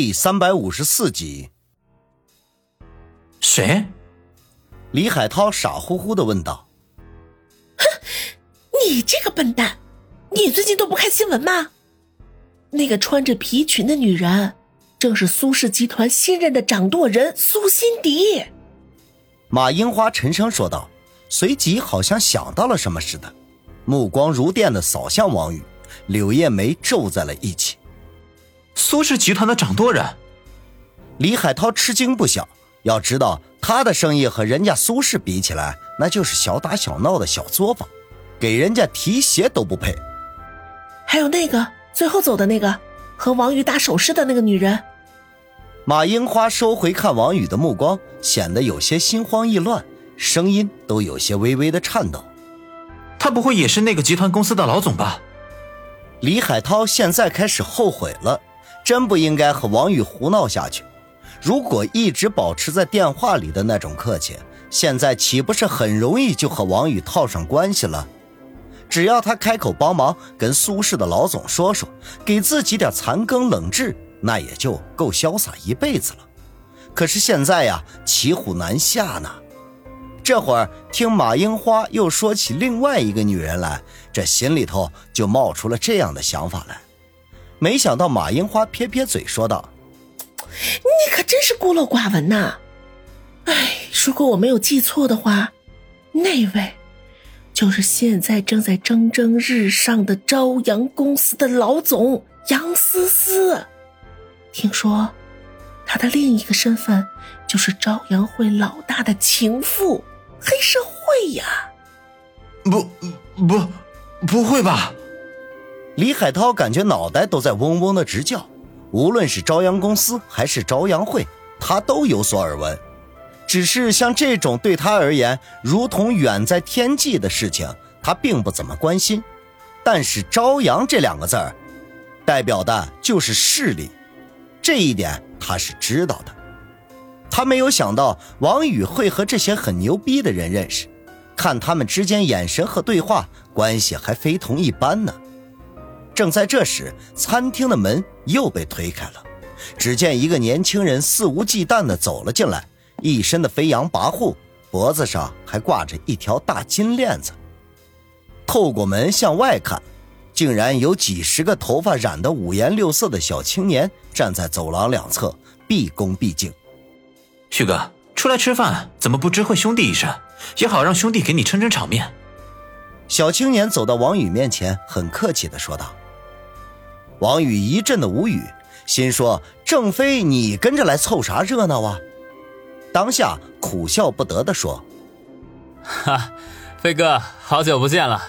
第三百五十四集，谁？李海涛傻乎乎的问道：“哼，你这个笨蛋，你最近都不看新闻吗？那个穿着皮裙的女人，正是苏氏集团新任的掌舵人苏辛迪。”马樱花沉声说道，随即好像想到了什么似的，目光如电的扫向王宇，柳叶眉皱在了一起。苏氏集团的掌舵人，李海涛吃惊不小。要知道，他的生意和人家苏氏比起来，那就是小打小闹的小作坊，给人家提鞋都不配。还有那个最后走的那个，和王宇打手势的那个女人。马樱花收回看王宇的目光，显得有些心慌意乱，声音都有些微微的颤抖。他不会也是那个集团公司的老总吧？李海涛现在开始后悔了。真不应该和王宇胡闹下去。如果一直保持在电话里的那种客气，现在岂不是很容易就和王宇套上关系了？只要他开口帮忙跟苏氏的老总说说，给自己点残羹冷炙，那也就够潇洒一辈子了。可是现在呀，骑虎难下呢。这会儿听马樱花又说起另外一个女人来，这心里头就冒出了这样的想法来。没想到马樱花撇撇嘴说道：“你可真是孤陋寡闻呐！哎，如果我没有记错的话，那位就是现在正在蒸蒸日上的朝阳公司的老总杨思思。听说他的另一个身份就是朝阳会老大的情妇，黑社会呀！不不，不会吧？”李海涛感觉脑袋都在嗡嗡的直叫，无论是朝阳公司还是朝阳会，他都有所耳闻。只是像这种对他而言如同远在天际的事情，他并不怎么关心。但是“朝阳”这两个字儿，代表的就是势力，这一点他是知道的。他没有想到王宇会和这些很牛逼的人认识，看他们之间眼神和对话，关系还非同一般呢。正在这时，餐厅的门又被推开了，只见一个年轻人肆无忌惮地走了进来，一身的飞扬跋扈，脖子上还挂着一条大金链子。透过门向外看，竟然有几十个头发染得五颜六色的小青年站在走廊两侧，毕恭毕敬。旭哥，出来吃饭怎么不知会兄弟一声，也好让兄弟给你撑撑场面。小青年走到王宇面前，很客气地说道。王宇一阵的无语，心说：“郑飞，你跟着来凑啥热闹啊？”当下苦笑不得的说：“哈，飞哥，好久不见了。”“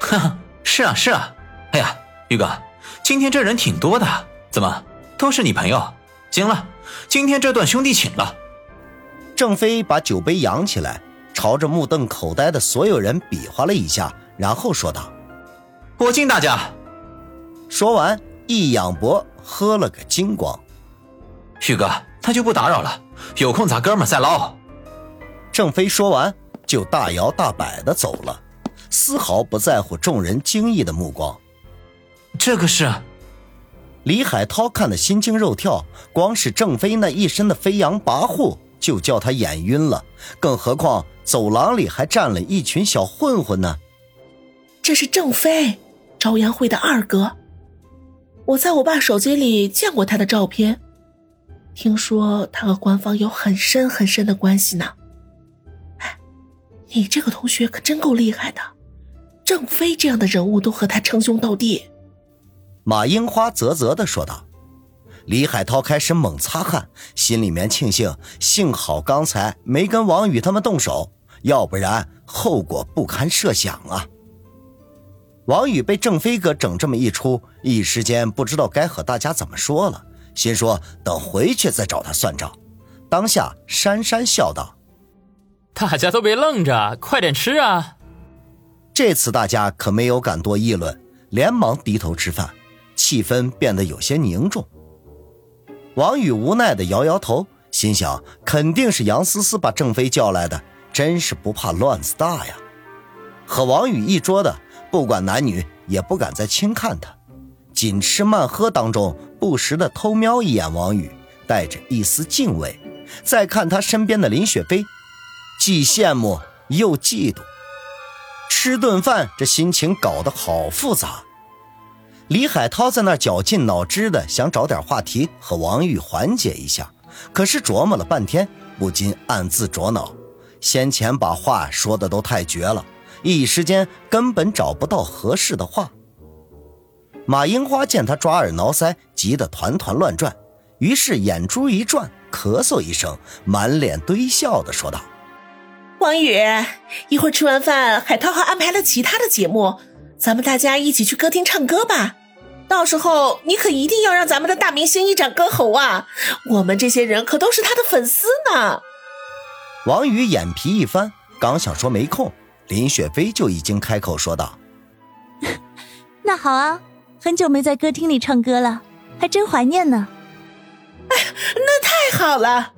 哈，是啊是啊。哎呀，宇哥，今天这人挺多的，怎么都是你朋友？行了，今天这段兄弟请了。”郑飞把酒杯扬起来，朝着目瞪口呆的所有人比划了一下，然后说道：“我敬大家。”说完，一仰脖喝了个精光。旭哥，那就不打扰了，有空咱哥们再唠。郑飞说完，就大摇大摆的走了，丝毫不在乎众人惊异的目光。这个是李海涛看得心惊肉跳，光是郑飞那一身的飞扬跋扈就叫他眼晕了，更何况走廊里还站了一群小混混呢。这是郑飞，朝阳会的二哥。我在我爸手机里见过他的照片，听说他和官方有很深很深的关系呢。哎，你这个同学可真够厉害的，郑飞这样的人物都和他称兄道弟。马樱花啧啧的说道。李海涛开始猛擦汗，心里面庆幸，幸好刚才没跟王宇他们动手，要不然后果不堪设想啊。王宇被郑飞哥整这么一出，一时间不知道该和大家怎么说了，心说等回去再找他算账。当下珊珊笑道：“大家都别愣着，快点吃啊！”这次大家可没有敢多议论，连忙低头吃饭，气氛变得有些凝重。王宇无奈的摇摇头，心想：肯定是杨思思把郑飞叫来的，真是不怕乱子大呀！和王宇一桌的。不管男女，也不敢再轻看他。紧吃慢喝当中，不时的偷瞄一眼王宇，带着一丝敬畏。再看他身边的林雪飞，既羡慕又嫉妒。吃顿饭，这心情搞得好复杂。李海涛在那绞尽脑汁的想找点话题和王宇缓解一下，可是琢磨了半天，不禁暗自着恼。先前把话说的都太绝了，一时间根本找不到合适的话。马樱花见他抓耳挠腮，急得团团乱转，于是眼珠一转，咳嗽一声，满脸堆笑的说道：“王宇，一会儿吃完饭，海涛还安排了其他的节目，咱们大家一起去歌厅唱歌吧。到时候你可一定要让咱们的大明星一展歌喉啊！我们这些人可都是他的粉丝呢。”王宇眼皮一翻，刚想说没空，林雪飞就已经开口说道：“ 那好啊，很久没在歌厅里唱歌了，还真怀念呢。”哎，那太好了！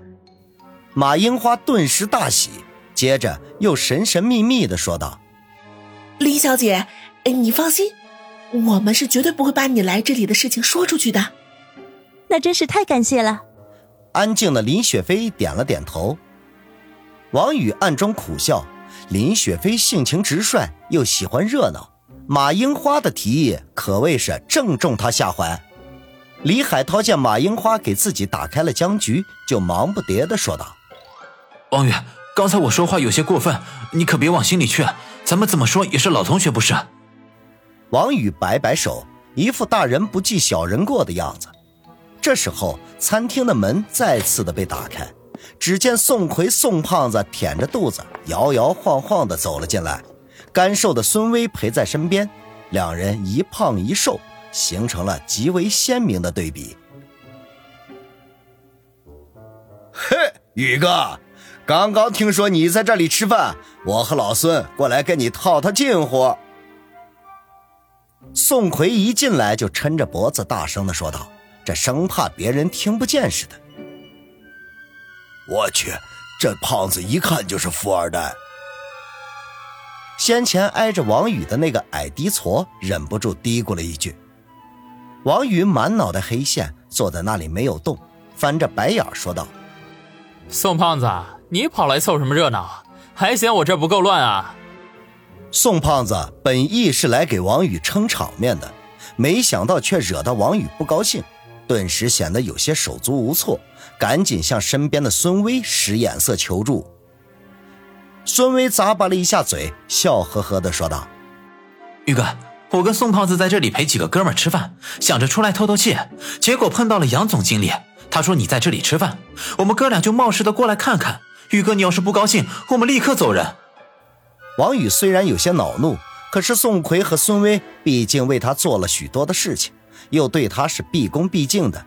马樱花顿时大喜，接着又神神秘秘的说道：“林小姐，你放心，我们是绝对不会把你来这里的事情说出去的。”那真是太感谢了。安静的林雪飞点了点头。王宇暗中苦笑，林雪飞性情直率，又喜欢热闹，马樱花的提议可谓是正中他下怀。李海涛见马樱花给自己打开了僵局，就忙不迭地说道：“王宇，刚才我说话有些过分，你可别往心里去。咱们怎么说也是老同学，不是？”王宇摆摆手，一副大人不计小人过的样子。这时候，餐厅的门再次的被打开。只见宋奎、宋胖子舔着肚子，摇摇晃晃地走了进来，干瘦的孙威陪在身边，两人一胖一瘦，形成了极为鲜明的对比。嘿，宇哥，刚刚听说你在这里吃饭，我和老孙过来跟你套套近乎。宋奎一进来就抻着脖子大声地说道，这生怕别人听不见似的。我去，这胖子一看就是富二代。先前挨着王宇的那个矮低矬忍不住嘀咕了一句。王宇满脑袋黑线，坐在那里没有动，翻着白眼说道：“宋胖子，你跑来凑什么热闹？还嫌我这不够乱啊？”宋胖子本意是来给王宇撑场面的，没想到却惹到王宇不高兴，顿时显得有些手足无措。赶紧向身边的孙威使眼色求助。孙威咂巴了一下嘴，笑呵呵地说道：“宇哥，我跟宋胖子在这里陪几个哥们吃饭，想着出来透透气，结果碰到了杨总经理。他说你在这里吃饭，我们哥俩就冒失的过来看看。宇哥，你要是不高兴，我们立刻走人。”王宇虽然有些恼怒，可是宋奎和孙威毕竟为他做了许多的事情，又对他是毕恭毕敬的。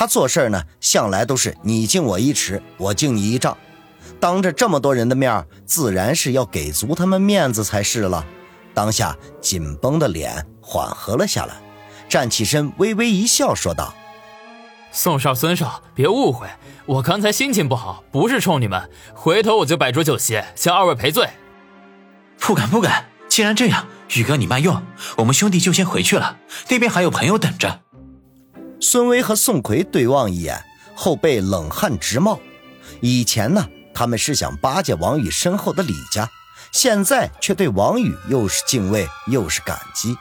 他做事呢，向来都是你敬我一尺，我敬你一丈。当着这么多人的面，自然是要给足他们面子才是了。当下紧绷的脸缓和了下来，站起身，微微一笑，说道：“宋少、孙少，别误会，我刚才心情不好，不是冲你们。回头我就摆桌酒席，向二位赔罪。”不敢不敢，既然这样，宇哥你慢用，我们兄弟就先回去了，那边还有朋友等着。孙威和宋奎对望一眼，后背冷汗直冒。以前呢，他们是想巴结王宇身后的李家，现在却对王宇又是敬畏又是感激。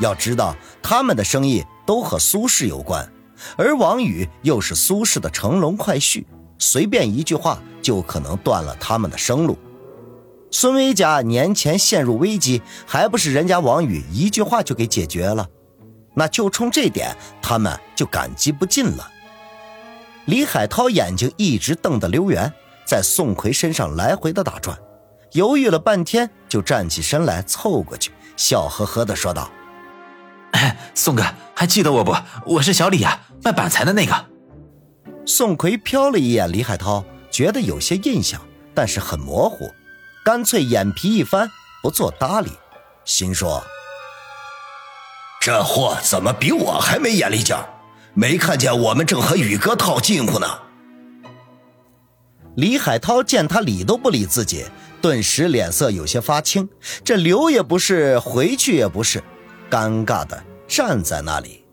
要知道，他们的生意都和苏氏有关，而王宇又是苏氏的乘龙快婿，随便一句话就可能断了他们的生路。孙威家年前陷入危机，还不是人家王宇一句话就给解决了？那就冲这点，他们就感激不尽了。李海涛眼睛一直瞪得溜圆，在宋奎身上来回的打转，犹豫了半天，就站起身来，凑过去，笑呵呵的说道：“宋哥，还记得我不？我是小李呀，卖板材的那个。”宋奎瞟了一眼李海涛，觉得有些印象，但是很模糊，干脆眼皮一翻，不做搭理，心说。这货怎么比我还没眼力劲儿？没看见我们正和宇哥套近乎呢？李海涛见他理都不理自己，顿时脸色有些发青。这留也不是，回去也不是，尴尬的站在那里。